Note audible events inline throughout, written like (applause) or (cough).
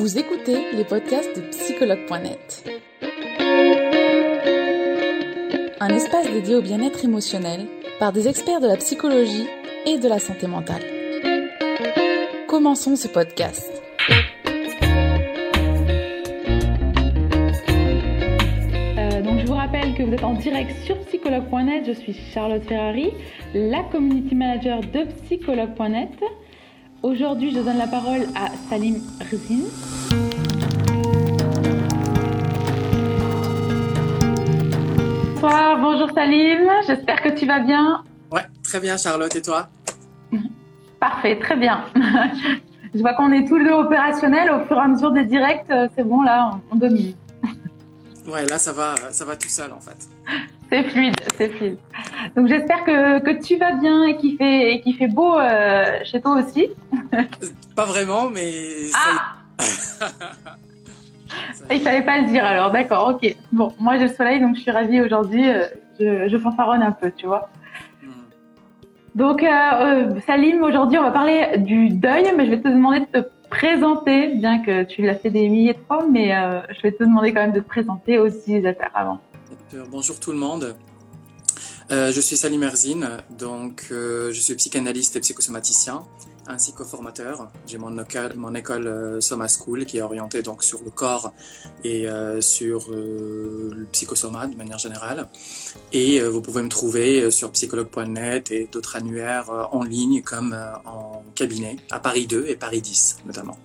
Vous écoutez les podcasts de psychologue.net. Un espace dédié au bien-être émotionnel par des experts de la psychologie et de la santé mentale. Commençons ce podcast. Euh, donc je vous rappelle que vous êtes en direct sur psychologue.net. Je suis Charlotte Ferrari, la community manager de psychologue.net. Aujourd'hui, je donne la parole à Salim Rzin. Bonsoir, bonjour Salim, j'espère que tu vas bien. Ouais, très bien Charlotte, et toi? Parfait, très bien. (laughs) je vois qu'on est tous les deux opérationnels au fur et à mesure des directs, euh, c'est bon là, on, on domine. Ouais, là ça va, ça va tout seul en fait. (laughs) C'est fluide, c'est fluide. Donc j'espère que, que tu vas bien et qu'il fait, et qu'il fait beau euh, chez toi aussi. (laughs) Pas vraiment, mais. Ah (laughs) Il fallait pas le dire alors, d'accord, ok. Bon, moi j'ai le soleil donc je suis ravie aujourd'hui. euh, je, je fanfaronne un peu, tu vois. Hmm. Donc, euh, Salim, aujourd'hui, on va parler du deuil, mais je vais te demander de te présenter, bien que tu l'as fait des milliers de fois, mais euh, je vais te demander quand même de te présenter aux utilisateurs avant. Euh, Bonjour tout le monde. Euh, je suis Salim Erzine, donc je suis psychanalyste et psychosomaticien, ainsi que formateur. J'ai mon école, mon école euh, Soma School qui est orientée donc sur le corps et euh, sur euh, le psychosoma de manière générale. Et euh, vous pouvez me trouver sur psychologue.net et d'autres annuaires en ligne comme en cabinet à Paris 2 et Paris 10 notamment.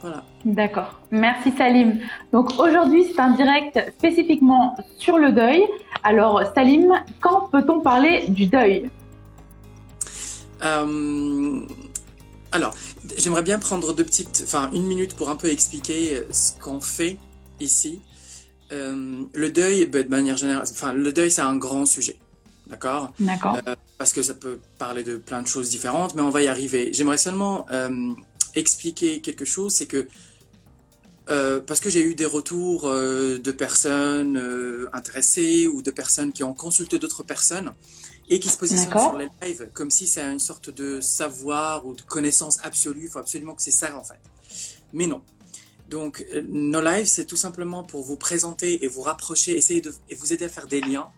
Voilà. D'accord. Merci Salim. Donc aujourd'hui, c'est un direct spécifiquement sur le deuil. Alors Salim, quand peut-on parler du deuil? Euh, alors, j'aimerais bien prendre deux petites, enfin une minute pour un peu expliquer euh, ce qu'on fait ici. Euh, le deuil, ben, de manière générale, enfin le deuil c'est un grand sujet, d'accord? D'accord. Euh, Parce que ça peut parler de plein de choses différentes, mais on va y arriver. J'aimerais seulement euh, expliquer quelque chose, c'est que parce que j'ai eu des retours de personnes intéressées ou de personnes qui ont consulté d'autres personnes et qui se positionnent D'accord. sur les lives comme si c'est une sorte de savoir ou de connaissance absolue. Il faut absolument que c'est ça en fait. Mais non. Donc euh, nos lives, c'est tout simplement pour vous présenter et vous rapprocher, essayer de et vous aider à faire des liens.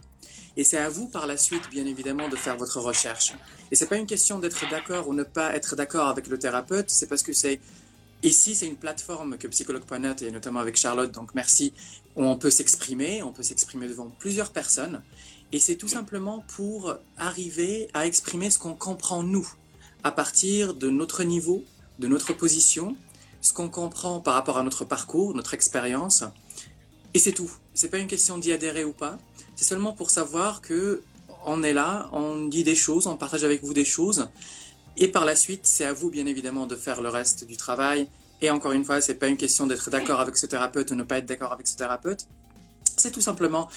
Et c'est à vous par la suite, bien évidemment, de faire votre recherche. Et c'est pas une question d'être d'accord ou ne pas être d'accord avec le thérapeute. C'est parce que c'est Ici, c'est une plateforme que Psychologue.net et notamment avec Charlotte, donc merci, où on peut s'exprimer, on peut s'exprimer devant plusieurs personnes. Et c'est tout simplement pour arriver à exprimer ce qu'on comprend nous, à partir de notre niveau, de notre position, ce qu'on comprend par rapport à notre parcours, notre expérience. Et c'est tout. C'est pas une question d'y adhérer ou pas. C'est seulement pour savoir que on est là, on dit des choses, on partage avec vous des choses. Et par la suite, c'est à vous, bien évidemment, de faire le reste du travail. Et encore une fois, c'est pas une question d'être d'accord avec ce thérapeute ou ne pas être d'accord avec ce thérapeute. C'est tout simplement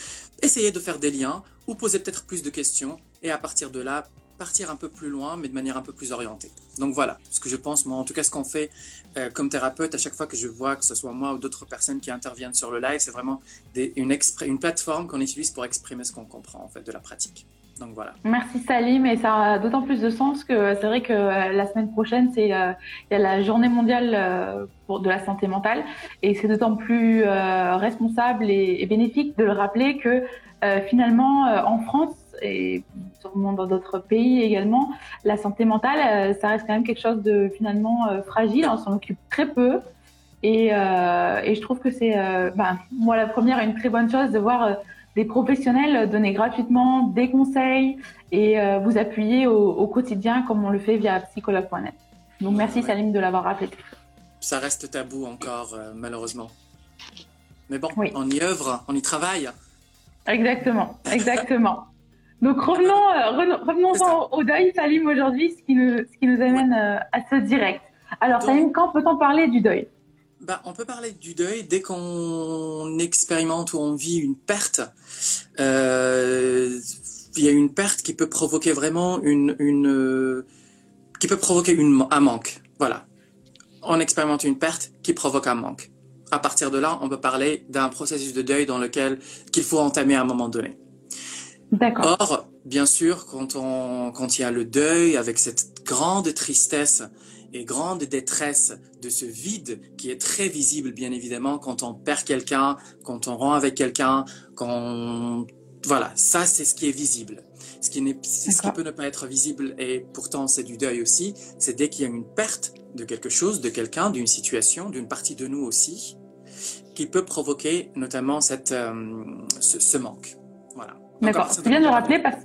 essayer de faire des liens ou poser peut-être plus de questions et à partir de là, partir un peu plus loin, mais de manière un peu plus orientée. Donc voilà, ce que je pense, moi, en tout cas, ce qu'on fait euh, comme thérapeute, à chaque fois que je vois que ce soit moi ou d'autres personnes qui interviennent sur le live, c'est vraiment une, plateforme qu'on utilise pour exprimer ce qu'on comprend, en fait, de la pratique. Donc voilà. Merci Salim et ça a d'autant plus de sens que c'est vrai que euh, la semaine prochaine c'est euh, y a la journée mondiale euh, pour de la santé mentale et c'est d'autant plus euh, responsable et, et bénéfique de le rappeler que euh, finalement euh, en France et sûrement dans d'autres pays également la santé mentale euh, ça reste quand même quelque chose de finalement euh, fragile on s'en occupe très peu et, euh, et je trouve que c'est euh, ben, moi la première une très bonne chose de voir euh, des professionnels donner gratuitement des conseils et vous appuyer au, au quotidien comme on le fait via psychologue.net. Donc merci Ouais. Salim de l'avoir rappelé. Ça reste tabou encore, malheureusement. Mais bon, Oui. on y œuvre, on y travaille. Exactement, exactement. Donc revenons, euh, revenons- au deuil, Salim, aujourd'hui, ce qui nous, ce qui nous amène euh, à ce direct. Alors Donc- Salim, quand peut-on parler du deuil? Bah, on peut parler du deuil dès qu'on expérimente ou on vit une perte. Euh, Il y a une perte qui peut provoquer vraiment une, une qui peut provoquer une, un manque. Voilà. On expérimente une perte qui provoque un manque. À partir de là, on peut parler d'un processus de deuil dans lequel qu'il faut entamer à un moment donné. D'accord. Or, bien sûr, quand on, quand il y a le deuil avec cette grande tristesse et grande détresse de ce vide qui est très visible, bien évidemment, quand on perd quelqu'un, quand on rend avec quelqu'un, quand voilà, ça c'est ce qui est visible. Ce qui, ce qui peut ne pas être visible, et pourtant c'est du deuil aussi, c'est dès qu'il y a une perte de quelque chose, de quelqu'un, d'une situation, d'une partie de nous aussi, qui peut provoquer notamment cette, euh, ce, manque. D'accord. Tu viens de rappeler parce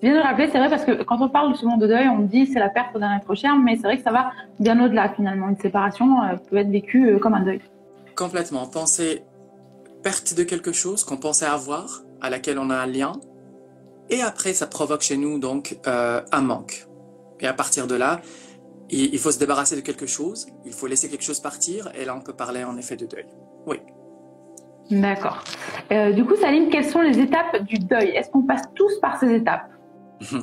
viens de rappeler, c'est vrai parce que quand on parle souvent de deuil, on dit c'est la perte d'un être cher, mais c'est vrai que ça va bien au-delà finalement. Une séparation euh, peut être vécue euh, comme un deuil. Complètement. Penser perte de quelque chose qu'on pensait avoir, à laquelle on a un lien, et après ça provoque chez nous donc un manque. Et à partir de là, il faut se débarrasser de quelque chose, il faut laisser quelque chose partir, et là on peut parler en effet de deuil. Oui. D'accord. Euh, du coup, Salim, quelles sont les étapes du deuil? Est-ce qu'on passe tous par ces étapes? (laughs)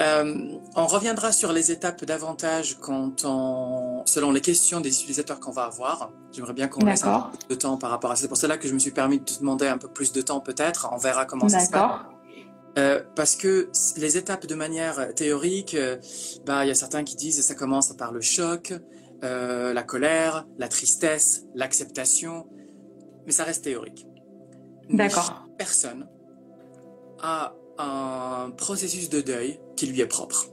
Euh, On reviendra sur les étapes davantage quand on, selon les questions des utilisateurs qu'on va avoir. J'aimerais bien qu'on laisse un peu de temps par rapport à ça. C'est pour cela que je me suis permis de te demander un peu plus de temps peut-être. On verra comment ça se passe. Euh, parce que les étapes de manière théorique, euh, bah il y a certains qui disent que ça commence par le choc, la colère, la tristesse, l'acceptation, mais ça reste théorique. D'accord. Personne a un processus de deuil qui lui est propre.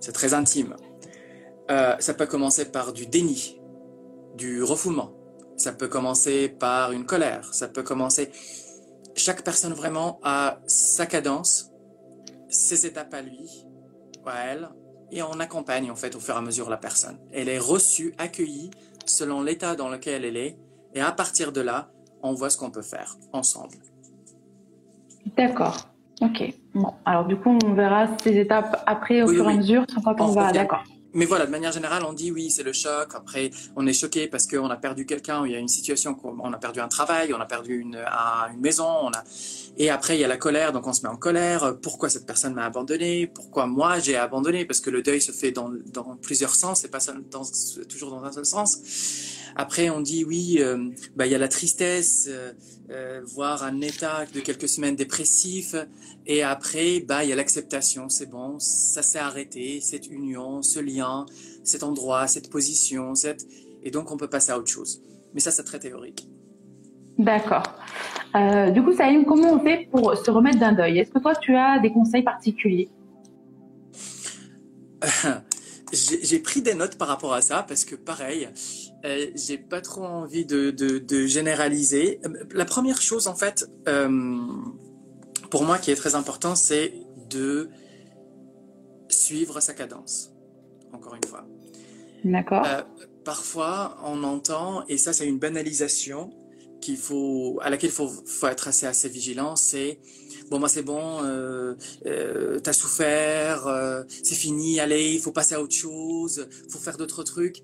C'est très intime. Euh, ça peut commencer par du déni, du refoulement. Ça peut commencer par une colère. Ça peut commencer chaque personne vraiment a sa cadence, ses étapes à lui, à elle, et on accompagne en fait au fur et à mesure la personne. Elle est reçue, accueillie selon l'état dans lequel elle est, et à partir de là, on voit ce qu'on peut faire ensemble. D'accord. Ok. Bon, alors du coup, on verra ces étapes après au fur et à mesure, quand on, va. D'accord mais voilà, de manière générale, on dit oui, c'est le choc. Après, on est choqué parce qu'on a perdu quelqu'un, il y a une situation, on a perdu un travail, on a perdu une, une maison, on a, et après il y a la colère, donc on se met en colère. Pourquoi cette personne m'a abandonné? Pourquoi moi j'ai abandonné? Parce que le deuil se fait dans, dans plusieurs sens, c'est pas dans, toujours dans un seul sens. Après, on dit oui, euh, bah, il y a la tristesse, euh, euh, voire un état de quelques semaines dépressif. Et après, bah, il y a l'acceptation. C'est bon, ça s'est arrêté, cette union, ce lien, cet endroit, cette position, cette... et donc on peut passer à autre chose. Mais ça, c'est très théorique. D'accord. du coup, Saïm, comment on fait pour se remettre d'un deuil? Est-ce que toi, tu as des conseils particuliers? (laughs) J'ai pris des notes par rapport à ça parce que pareil, euh, j'ai pas trop envie de, de, de, généraliser. La première chose, en fait, euh, pour moi, qui est très important, c'est de suivre sa cadence. Encore une fois. D'accord. Euh, parfois, on entend, et ça, c'est une banalisation qu'il faut, à laquelle il faut, faut être assez, assez vigilant, c'est bon, moi, c'est bon, euh, euh, t'as souffert, c'est fini, allez, il faut passer à autre chose, faut faire d'autres trucs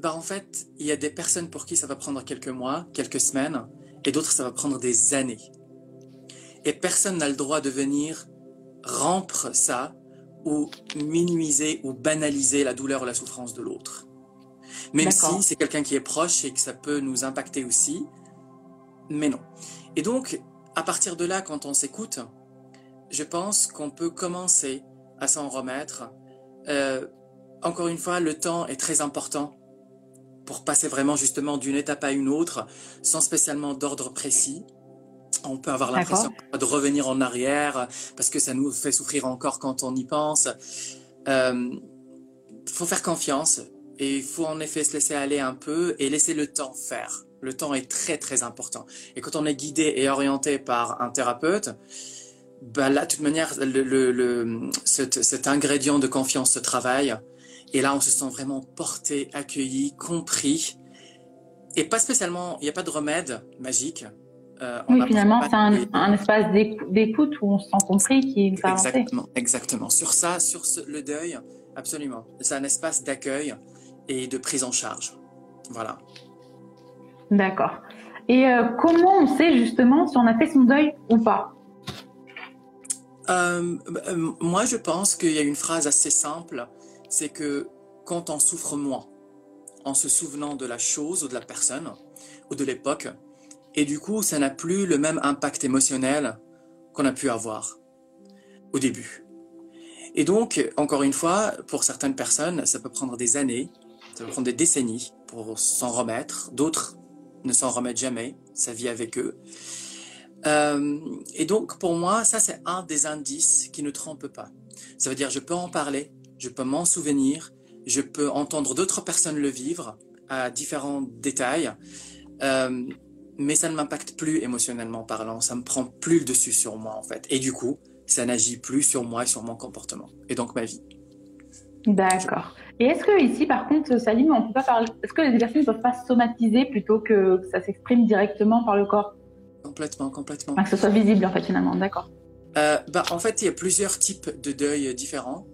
bah en fait, il y a des personnes pour qui ça va prendre quelques mois, quelques semaines, et d'autres ça va prendre des années. Et personne n'a le droit de venir rompre ça ou minimiser ou banaliser la douleur ou la souffrance de l'autre. Même si c'est quelqu'un qui est proche et que ça peut nous impacter aussi, mais non. Et donc, à partir de là, quand on s'écoute, je pense qu'on peut commencer à s'en remettre. Euh, encore une fois, le temps est très important pour passer vraiment justement d'une étape à une autre, sans spécialement d'ordre précis. On peut avoir l'impression de revenir en arrière parce que ça nous fait souffrir encore quand on y pense. Il euh, faut faire confiance et il faut en effet se laisser aller un peu et laisser le temps faire. Le temps est très très important. Et quand on est guidé et orienté par un thérapeute, bah là, de toute manière, le, le, cet, cet ingrédient de confiance se travaille et là, on se sent vraiment porté, accueilli, compris. Et pas spécialement, il n'y a pas de remède magique. Euh, oui, finalement, c'est un, espace d'écoute où on se sent compris qui va Exactement, exactement. Sur ça, sur le deuil, absolument. C'est un espace d'accueil et de prise en charge. Voilà. D'accord. Et euh, comment on sait justement si on a fait son deuil ou pas? Euh, Moi, je pense qu'il y a une phrase assez simple c'est que quand on souffre moins, en se souvenant de la chose ou de la personne ou de l'époque, et du coup, ça n'a plus le même impact émotionnel qu'on a pu avoir au début. Et donc, encore une fois, pour certaines personnes, ça peut prendre des années, ça peut prendre des décennies pour s'en remettre. D'autres ne s'en remettent jamais, ça vit avec eux. Euh, et donc, pour moi, ça, c'est un des indices qui ne trompe pas. Ça veut dire, je peux en parler, je peux m'en souvenir, je peux entendre d'autres personnes le vivre à différents détails, euh, mais ça ne m'impacte plus émotionnellement parlant, ça me prend plus le dessus sur moi, en fait. Et du coup, ça n'agit plus sur moi et sur mon comportement, et donc ma vie. D'accord. Et est-ce que ici, par contre, Salim, on peut pas parler. Est-ce que les personnes ne peuvent pas somatiser plutôt que, ça s'exprime directement par le corps? Complètement, complètement. que ce soit visible, en fait, finalement, d'accord. Euh, bah, en fait, il y a plusieurs types de deuil différents.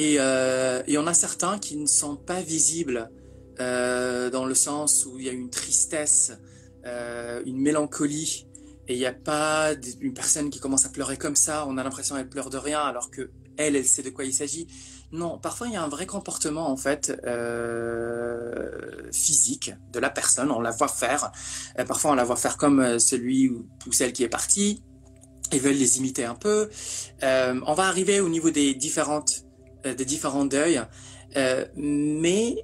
Et euh, y en a certains qui ne sont pas visibles euh, dans le sens où il y a une tristesse, euh, une mélancolie, et il n'y a pas une personne qui commence à pleurer comme ça, on a l'impression qu'elle pleure de rien alors que elle, elle sait de quoi il s'agit. Non, parfois il y a un vrai comportement en fait euh, physique de la personne. On la voit faire. Parfois on la voit faire comme celui ou, celle qui est parti. Ils veulent les imiter un peu. On va arriver au niveau des différentes des différents deuils, euh, mais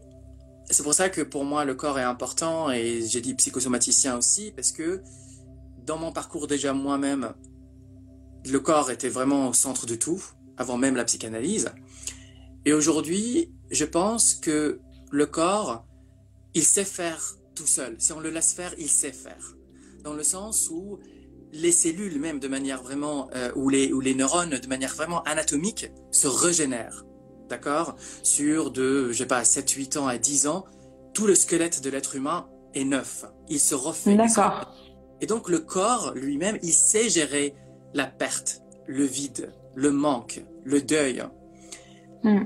c'est pour ça que pour moi le corps est important et j'ai dit psychosomaticien aussi parce que dans mon parcours déjà moi-même, le corps était vraiment au centre de tout avant même la psychanalyse. Et aujourd'hui, je pense que le corps, il sait faire tout seul. Si on le laisse faire, il sait faire. Dans le sens où les cellules même de manière vraiment, euh, ou, les, ou les neurones de manière vraiment anatomique se régénèrent. D'accord? Sur de, je sais pas, 7, 8 ans à 10 ans, tout le squelette de l'être humain est neuf. Il se refait. D'accord. Et donc le corps lui-même, il sait gérer la perte, le vide, le manque, le deuil. Hmm.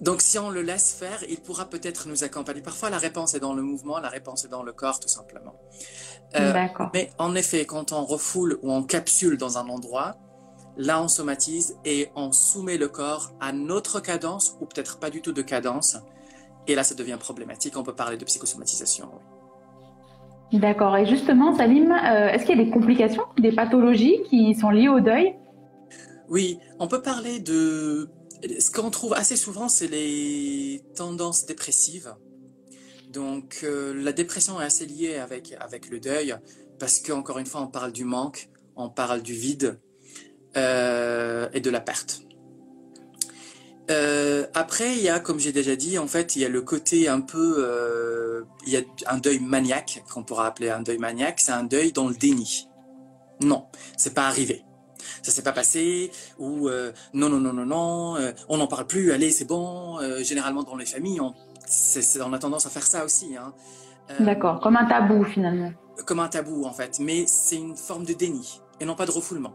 Donc, si on le laisse faire, il pourra peut-être nous accompagner. Parfois, la réponse est dans le mouvement, la réponse est dans le corps, tout simplement. Euh, mais en effet, quand on refoule ou on capsule dans un endroit, là, on somatise et on soumet le corps à notre cadence ou peut-être pas du tout de cadence. Et là, ça devient problématique. On peut parler de psychosomatisation. oui. D'accord. Et justement, Salim, euh, est-ce qu'il y a des complications, des pathologies qui sont liées au deuil? Oui, on peut parler de... Ce qu'on trouve assez souvent, c'est les tendances dépressives. Donc, euh, la dépression est assez liée avec, avec le deuil, parce qu'encore une fois, on parle du manque, on parle du vide euh, et de la perte. Euh, après, il y a, comme j'ai déjà dit, en fait, il y a le côté un peu, il y a un deuil maniaque qu'on pourra appeler un deuil maniaque. C'est un deuil dans le déni. Non, c'est pas arrivé. Ça s'est pas passé. Ou non, non, non, non, non. on n'en parle plus. Allez, c'est bon. généralement dans les familles, on, on a tendance à faire ça aussi. Hein. Euh, D'accord. Comme un tabou, finalement. comme un tabou en fait, mais c'est une forme de déni et non pas de refoulement.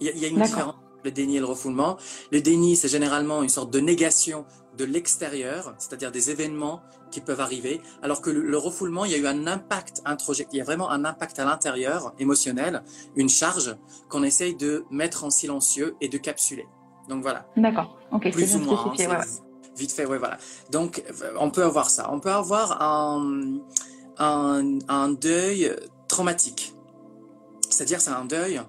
Il y a, il y a une différence entre le déni et le refoulement. Le déni, c'est généralement une sorte de négation de l'extérieur, c'est-à-dire des événements qui peuvent arriver, alors que le, le refoulement, il y a eu un impact introject, il y a vraiment un impact à l'intérieur, émotionnel, une charge qu'on essaye de mettre en silencieux et de capsuler. Donc voilà D'accord. Ok, plus ou moins. hein, ouais. Vite fait, ouais, voilà. Donc, euh, on peut avoir ça. On peut avoir un, deuil traumatique. C'est-à-dire, c'est un deuil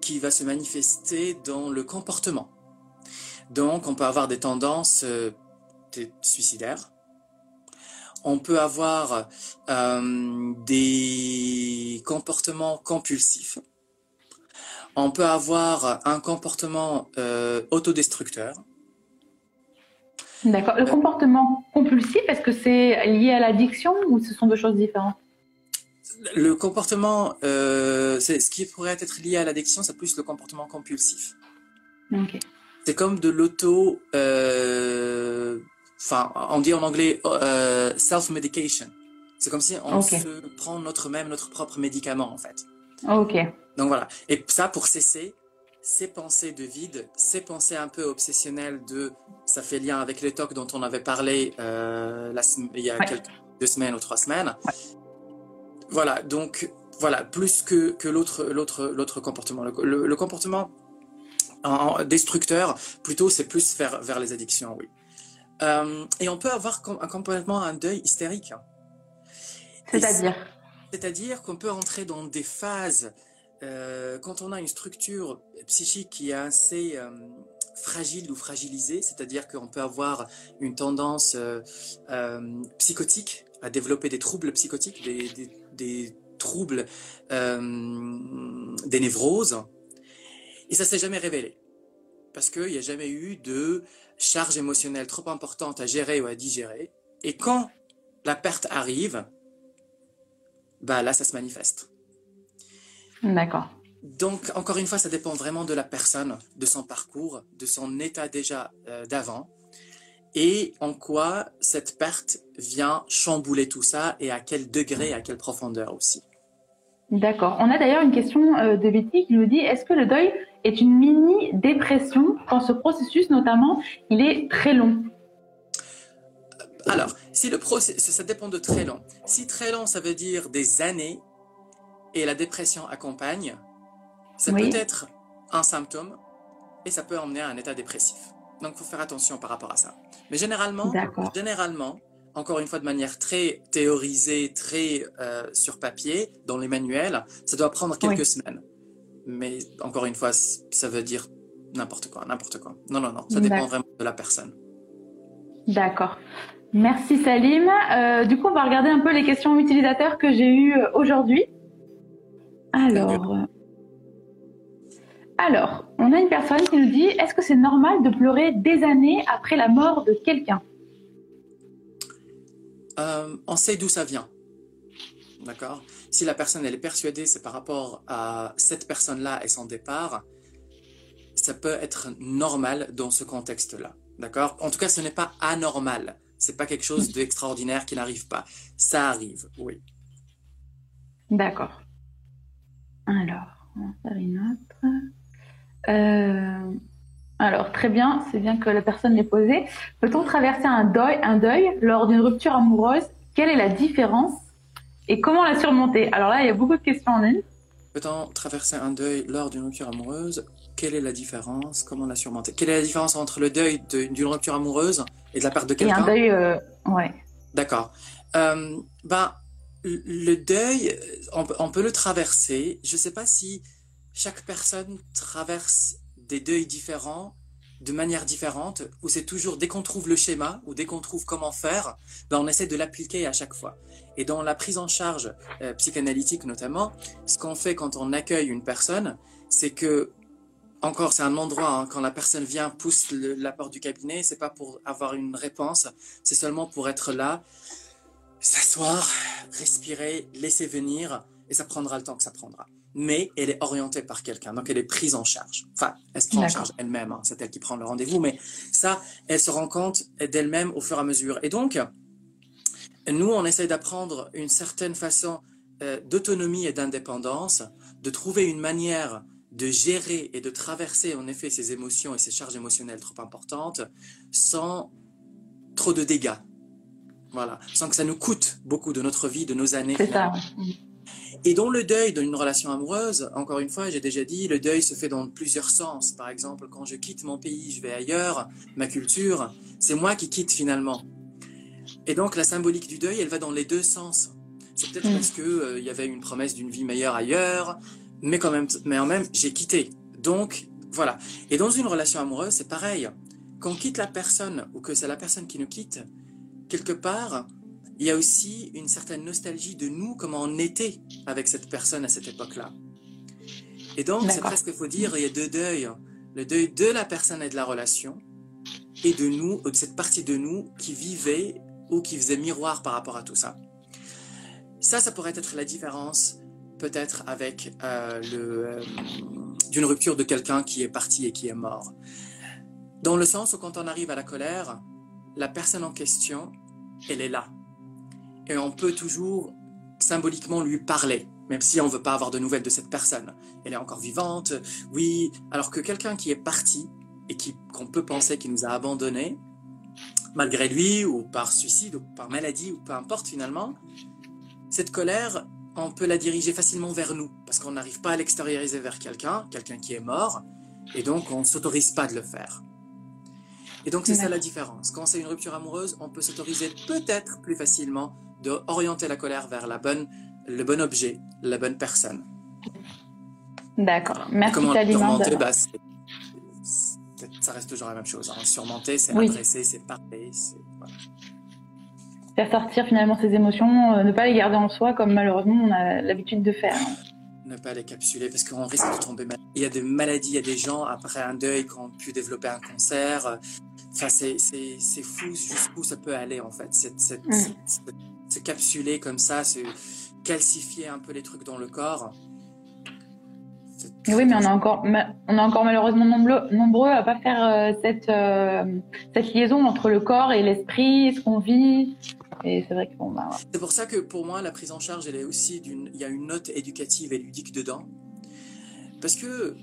qui va se manifester dans le comportement. Donc, on peut avoir des tendances euh, suicidaires. On peut avoir euh, des comportements compulsifs. On peut avoir un comportement autodestructeur. D'accord. Le comportement compulsif, est-ce que c'est lié à l'addiction ou ce sont deux choses différentes? Le comportement, euh, c'est ce qui pourrait être lié à l'addiction, c'est plus le comportement compulsif. Ok. C'est comme de l'auto, euh, enfin, on dit en anglais euh, self-medication. C'est comme si on se prend notre même notre propre médicament en fait. Ok. Donc voilà. Et ça, pour cesser, ces pensées de vide, ces pensées un peu obsessionnelles de, ça fait lien avec les tocs dont on avait parlé euh, la il y a Ouais. quelques deux semaines ou trois semaines. Voilà. Donc voilà, plus que que l'autre l'autre l'autre comportement, le, le- le comportement en- en destructeur, plutôt c'est plus vers vers les addictions, oui. Euh, et on peut avoir com- un- complètement un deuil hystérique. C'est-à-dire? c'est-à-dire qu'on peut entrer dans des phases euh, quand on a une structure psychique qui est assez, euh, fragile ou fragilisé, c'est-à-dire qu'on peut avoir une tendance euh, psychotique à développer des troubles psychotiques, des, troubles, des névroses, et ça s'est jamais révélé parce qu'il n'y a jamais eu de charge émotionnelle trop importante à gérer ou à digérer. Et quand la perte arrive, bah là, ça se manifeste. D'accord. Donc, encore une fois, ça dépend vraiment de la personne, de son parcours, de son état déjà euh, d'avant, et en quoi cette perte vient chambouler tout ça, et à quel degré, à quelle profondeur aussi. D'accord. On a d'ailleurs une question euh, de Betty qui nous dit est-ce que le deuil est une mini dépression quand ce processus, notamment, il est très long? Alors, si le processus, ça dépend de très long. Si très long, ça veut dire des années, et la dépression accompagne, ça peut être un symptôme et ça peut emmener à un état dépressif. Donc, il faut faire attention par rapport à ça. Mais généralement, généralement, encore une fois de manière très théorisée, très euh, sur papier, dans les manuels, ça doit prendre quelques semaines. Mais encore une fois, ça veut dire n'importe quoi, n'importe quoi. Non, non, non, ça dépend vraiment de la personne. D'accord. Merci Salim. Euh, du coup, on va regarder un peu les questions utilisateurs que j'ai eues euh, aujourd'hui. Alors, alors, on a une personne qui nous dit est-ce que c'est normal de pleurer des années après la mort de quelqu'un? Euh, On sait d'où ça vient. D'accord? Si la personne elle est persuadée c'est par rapport à cette personne-là et son départ, ça peut être normal dans ce contexte-là. D'accord? En tout cas, ce n'est pas anormal. C'est pas quelque chose d'extraordinaire qui n'arrive pas. Ça arrive, oui. D'accord. Alors, on va faire une autre. Euh, alors, très bien, c'est bien que la personne l'ait posé. Peut-on traverser un deuil, un deuil lors d'une rupture amoureuse? Quelle est la différence? Et comment la surmonter? Alors là, il y a beaucoup de questions en une. Peut-on traverser un deuil lors d'une rupture amoureuse? Quelle est la différence? Comment la surmonter? Quelle est la différence entre le deuil d'une rupture amoureuse et de la perte de quelqu'un Et un deuil, euh, ouais. D'accord. Euh, ben, le deuil, on, peut le traverser. Je ne sais pas si chaque personne traverse des deuils différents de manière différente, ou c'est toujours dès qu'on trouve le schéma, ou dès qu'on trouve comment faire, ben on essaie de l'appliquer à chaque fois. Et dans la prise en charge euh, psychanalytique notamment, ce qu'on fait quand on accueille une personne, c'est que, encore, c'est un endroit, hein, quand la personne vient, pousse la porte du cabinet, c'est pas pour avoir une réponse, c'est seulement pour être là, s'asseoir, respirer, laisser venir, et ça prendra le temps que ça prendra mais elle est orientée par quelqu'un, donc elle est prise en charge. Enfin, elle se prend en charge elle-même, hein. c'est elle qui prend le rendez-vous, mais ça, elle se rend compte d'elle-même au fur et à mesure. Et donc, nous, on essaie d'apprendre une certaine façon euh, d'autonomie et d'indépendance, de trouver une manière de gérer et de traverser en effet ces émotions et ces charges émotionnelles trop importantes sans trop de dégâts. Voilà, sans que ça nous coûte beaucoup de notre vie, de nos années. C'est ça. Et dans le deuil d'une relation amoureuse, encore une fois, j'ai déjà dit, le deuil se fait dans plusieurs sens. Par exemple, quand je quitte mon pays, je vais ailleurs, ma culture, c'est moi qui quitte finalement. Et donc la symbolique du deuil, elle va dans les deux sens. C'est peut-être mm. parce que euh, y avait une promesse d'une vie meilleure ailleurs, mais quand même, mais en même, j'ai quitté. Donc voilà. Et dans une relation amoureuse, c'est pareil. Quand on quitte la personne ou que c'est la personne qui nous quitte, quelque part, il y a aussi une certaine nostalgie de nous, comment on était avec cette personne à cette époque-là. Et donc, c'est presque, il faut dire, il y a deux deuils. Le deuil de la personne et de la relation, et de nous, de cette partie de nous qui vivait ou qui faisait miroir par rapport à tout ça. Ça, ça pourrait être la différence, peut-être, avec euh, le, euh, d'une rupture de quelqu'un qui est parti et qui est mort. Dans le sens où quand on arrive à la colère, la personne en question, elle est là et on peut toujours symboliquement lui parler, même si on ne veut pas avoir de nouvelles de cette personne. Elle est encore vivante, oui, alors que quelqu'un qui est parti et qu'on peut penser qu'il nous a abandonnés, malgré lui, ou par suicide, ou par maladie, ou peu importe finalement, cette colère, on peut la diriger facilement vers nous, parce qu'on n'arrive pas à l'extérioriser vers quelqu'un, quelqu'un qui est mort, et donc on ne s'autorise pas de le faire. Et donc c'est ça la différence. Quand c'est une rupture amoureuse, on peut s'autoriser peut-être plus facilement d'orienter la colère vers la bonne, le bon objet, la bonne personne. D'accord. Merci Comment Talima. bah, ça reste toujours la même chose. Hein. Surmonter, c'est adresser, c'est parler, c'est faire sortir finalement ses émotions, euh, ne pas les garder en soi comme malheureusement on a l'habitude de faire. Ne pas les capsuler parce qu'on risque de tomber malade. Il y a des maladies, il y a des gens après un deuil qui ont pu développer un cancer. Enfin, c'est fou jusqu'où ça peut aller en fait. Cette, cette, mm. se capsuler comme ça, se calcifier un peu les trucs dans le corps. Oui, mais on est encore, on est encore malheureusement nombreux, nombreux à pas faire euh, cette, euh, cette liaison entre le corps et l'esprit, ce qu'on vit. Et c'est vrai que bon, bah, C'est pour ça que pour moi, la prise en charge, elle est aussi d'une, il y a une note éducative et ludique dedans. Parce que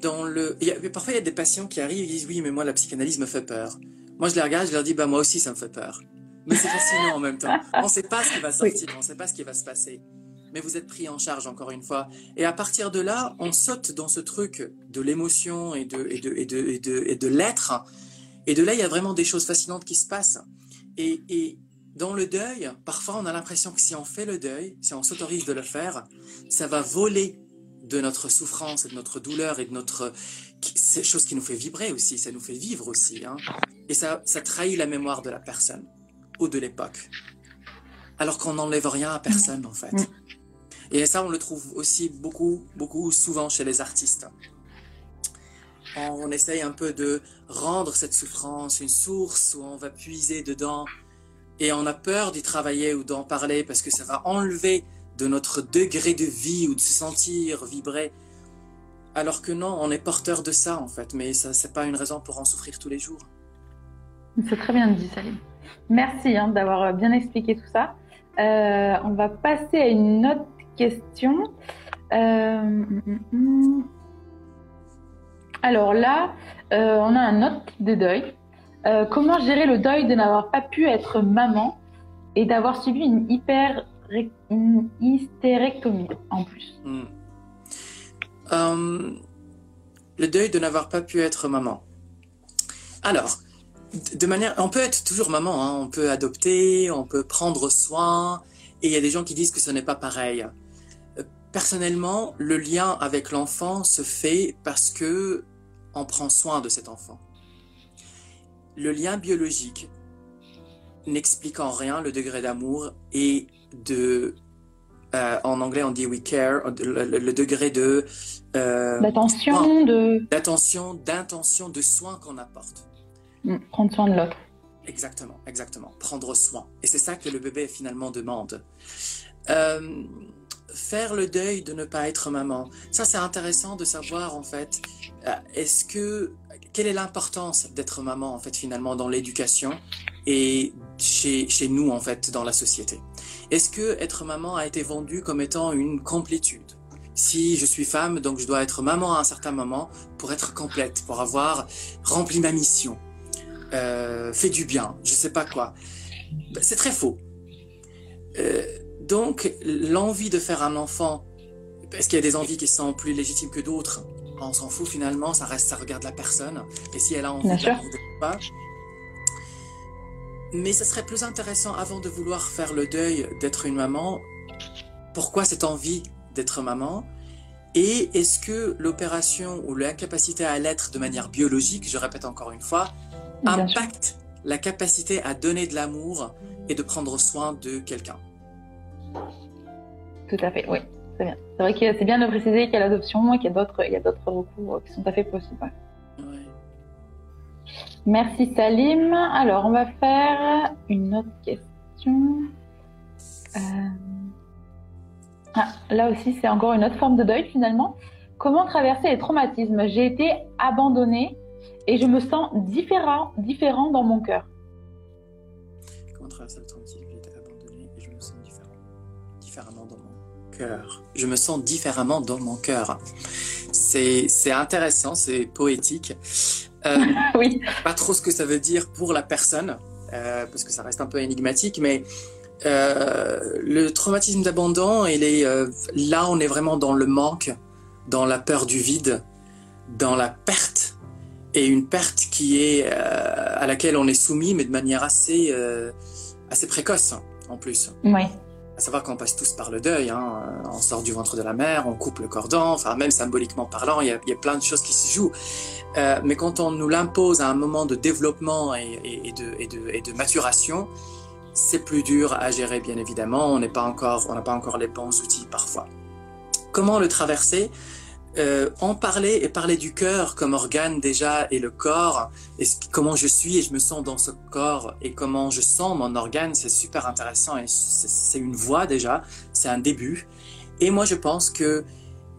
dans le, il y a, parfois il y a des patients qui arrivent et disent oui, mais moi la psychanalyse me fait peur. Moi je les regarde, je leur dis bah moi aussi ça me fait peur. Mais c'est fascinant en même temps. On ne sait pas ce qui va sortir, on ne sait pas ce qui va se passer. Mais vous êtes pris en charge encore une fois. Et à partir de là, on saute dans ce truc de l'émotion et de, et de, et de, et de, et de l'être. Et de là, il y a vraiment des choses fascinantes qui se passent. Et, et dans le deuil, parfois on a l'impression que si on fait le deuil, si on s'autorise de le faire, ça va voler de notre souffrance et de notre douleur et de notre c'est chose qui nous fait vibrer aussi, ça nous fait vivre aussi, hein. et ça, ça trahit la mémoire de la personne ou de l'époque, alors qu'on n'enlève rien à personne en fait. Et ça, on le trouve aussi beaucoup, beaucoup souvent chez les artistes. On essaye un peu de rendre cette souffrance une source où on va puiser dedans et on a peur d'y travailler ou d'en parler parce que ça va enlever de notre degré de vie ou de se sentir vibrer. Alors que non, on est porteur de ça en fait, mais ça c'est pas une raison pour en souffrir tous les jours. C'est très bien dit, Salim. Merci hein, d'avoir bien expliqué tout ça. Euh, on va passer à une autre question. Euh, alors là, euh, on a un autre de deuil. comment gérer le deuil de n'avoir pas pu être maman et d'avoir subi une hyper hystérectomie en plus. Hmm. Euh, le deuil de n'avoir pas pu être maman. Alors, de manière, on peut être toujours maman, hein. on peut adopter, on peut prendre soin, et il y a des gens qui disent que ce n'est pas pareil. Euh, personnellement, le lien avec l'enfant se fait parce que on prend soin de cet enfant. Le lien biologique n'explique en rien le degré d'amour et de euh, en anglais on dit we care, le, degré de euh, d'attention, de d'attention, d'intention, de soin qu'on apporte. Mm, prendre soin de l'autre. Exactement, exactement. Prendre soin. Et c'est ça que le bébé finalement demande. Euh, faire le deuil de ne pas être maman. Ça, c'est intéressant de savoir en fait. Est-ce que quelle est l'importance d'être maman en fait finalement dans l'éducation et chez, chez nous en fait dans la société? Est-ce que être maman a été vendu comme étant une complétude? Si je suis femme, donc je dois être maman à un certain moment pour être complète, pour avoir rempli ma mission, euh, fait du bien, je sais pas quoi. Ben, c'est très faux. Euh, donc l'envie de faire un enfant, est-ce qu'il y a des envies qui sont plus légitimes que d'autres? On s'en fout finalement, ça reste, ça regarde la personne. Et si elle a envie de pas, mais ce serait plus intéressant avant de vouloir faire le deuil d'être une maman, pourquoi cette envie d'être maman? Et est-ce que l'opération ou l'incapacité à l'être de manière biologique, je répète encore une fois, impacte la capacité à donner de l'amour et de prendre soin de quelqu'un? Tout à fait, oui, c'est bien. C'est vrai que c'est bien de préciser qu'il y a l'adoption et qu'il y a d'autres, il y a d'autres recours qui sont tout à fait possibles. Merci Salim. Alors, on va faire une autre question. Euh, ah, là aussi, c'est encore une autre forme de deuil finalement. Comment traverser les traumatismes? J'ai été abandonnée et je me sens différent, différent dans mon cœur. Comment traverser le traumatisme? J'ai été abandonnée et je me sens différent, différemment dans mon cœur. Je me sens différemment dans mon cœur. C'est intéressant, c'est poétique. Euh, (laughs) oui. Pas trop ce que ça veut dire pour la personne, euh, parce que ça reste un peu énigmatique, mais euh, le traumatisme d'abandon, il est là, on est vraiment dans le manque, dans la peur du vide, dans la perte, et une perte qui est à laquelle on est soumis, mais de manière assez assez précoce en plus. Oui. À savoir qu'on passe tous par le deuil. Hein. On sort du ventre de la mère, on coupe le cordon, enfin même symboliquement parlant, il y a, plein de choses qui se jouent. Euh, mais quand on nous l'impose à un moment de développement et, de, de, maturation, c'est plus dur à gérer bien évidemment. On n'a pas encore les bons outils parfois. Comment le traverser? Euh, en parler et parler du cœur comme organe déjà et le corps et comment je suis et je me sens dans ce corps et comment je sens mon organe c'est super intéressant et c'est une voix déjà c'est un début. Et moi je pense que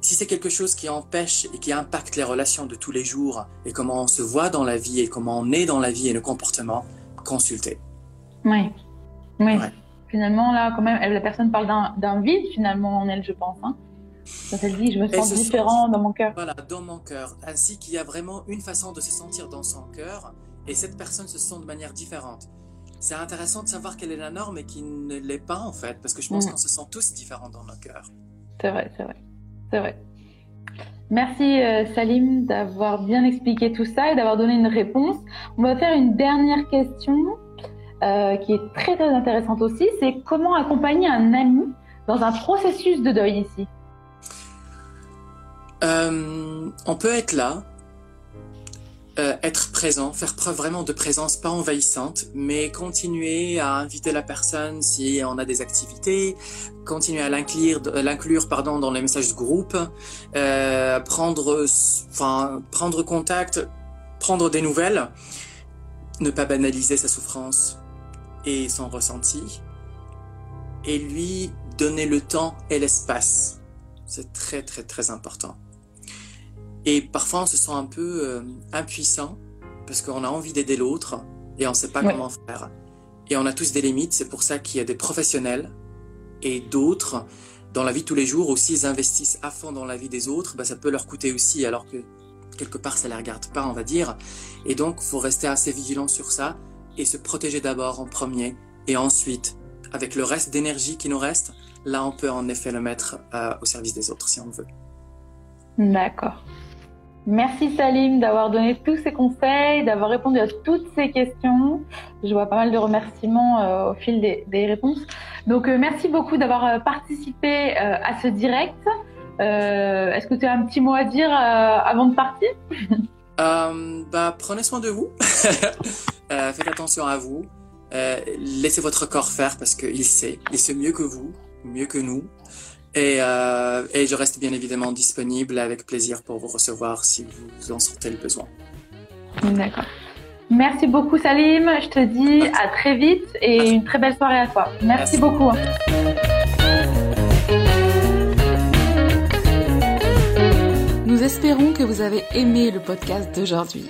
si c'est quelque chose qui empêche et qui impacte les relations de tous les jours et comment on se voit dans la vie et comment on est dans la vie et le comportement consultez oui. Oui. Ouais. finalement là quand même la personne parle d'un vide finalement en elle je pense hein quand elle dit, je me sens différent sens, dans mon cœur. Voilà, dans mon cœur. Ainsi qu'il y a vraiment une façon de se sentir dans son cœur et cette personne se sent de manière différente. C'est intéressant de savoir quelle est la norme et qui ne l'est pas en fait, parce que je pense mmh. qu'on se sent tous différents dans nos cœurs. C'est vrai, c'est vrai. C'est vrai. Merci euh, Salim d'avoir bien expliqué tout ça et d'avoir donné une réponse. On va faire une dernière question euh, qui est très très intéressante aussi. C'est comment accompagner un ami dans un processus de deuil ici? Euh, on peut être là, euh, être présent, faire preuve vraiment de présence, pas envahissante, mais continuer à inviter la personne si on a des activités, continuer à l'inclure, pardon dans les messages de groupe, euh, prendre, enfin prendre contact, prendre des nouvelles, ne pas banaliser sa souffrance et son ressenti, et lui donner le temps et l'espace. C'est très très très important. Et parfois, on se sent un peu euh, impuissant parce qu'on a envie d'aider l'autre et on ne sait pas ouais. comment faire. Et on a tous des limites. C'est pour ça qu'il y a des professionnels et d'autres dans la vie de tous les jours aussi ils investissent à fond dans la vie des autres. Bah, ça peut leur coûter aussi alors que quelque part ça les regarde pas, on va dire. Et donc, faut rester assez vigilant sur ça et se protéger d'abord en premier et ensuite, avec le reste d'énergie qui nous reste, là, on peut en effet le mettre euh, au service des autres si on veut. D'accord. Merci Salim d'avoir donné tous ces conseils, d'avoir répondu à toutes ces questions. Je vois pas mal de remerciements euh, au fil des, réponses. Donc euh, merci beaucoup d'avoir euh, participé à ce direct. Est-ce que tu as un petit mot à dire avant de partir? (laughs) Bah, Prenez soin de vous. (laughs) faites attention à vous. laissez votre corps faire parce qu'il sait. Il sait mieux que vous, mieux que nous. Et, euh, et, je reste bien évidemment disponible avec plaisir pour vous recevoir si vous en sentez le besoin. D'accord. Merci beaucoup Salim. Je te dis Merci. à très vite et Merci. une très belle soirée à toi. Merci, Merci. beaucoup. Nous espérons que vous avez aimé le podcast d'aujourd'hui.